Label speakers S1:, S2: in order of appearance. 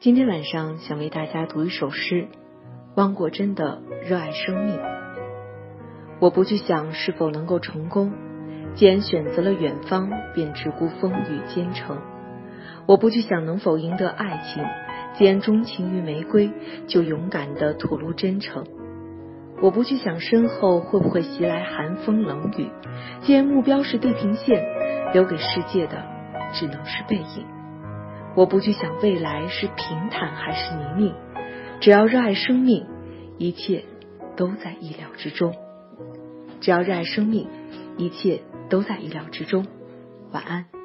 S1: 今天晚上想为大家读一首诗，汪国真的《热爱生命》。我不去想是否能够成功，既然选择了远方，便只顾风雨兼程。我不去想能否赢得爱情，既然钟情于玫瑰，就勇敢的吐露真诚。我不去想身后会不会袭来寒风冷雨，既然目标是地平线，留给世界的只能是背影。我不去想未来是平坦还是泥泞，只要热爱生命，一切都在意料之中。只要热爱生命，一切都在意料之中。晚安。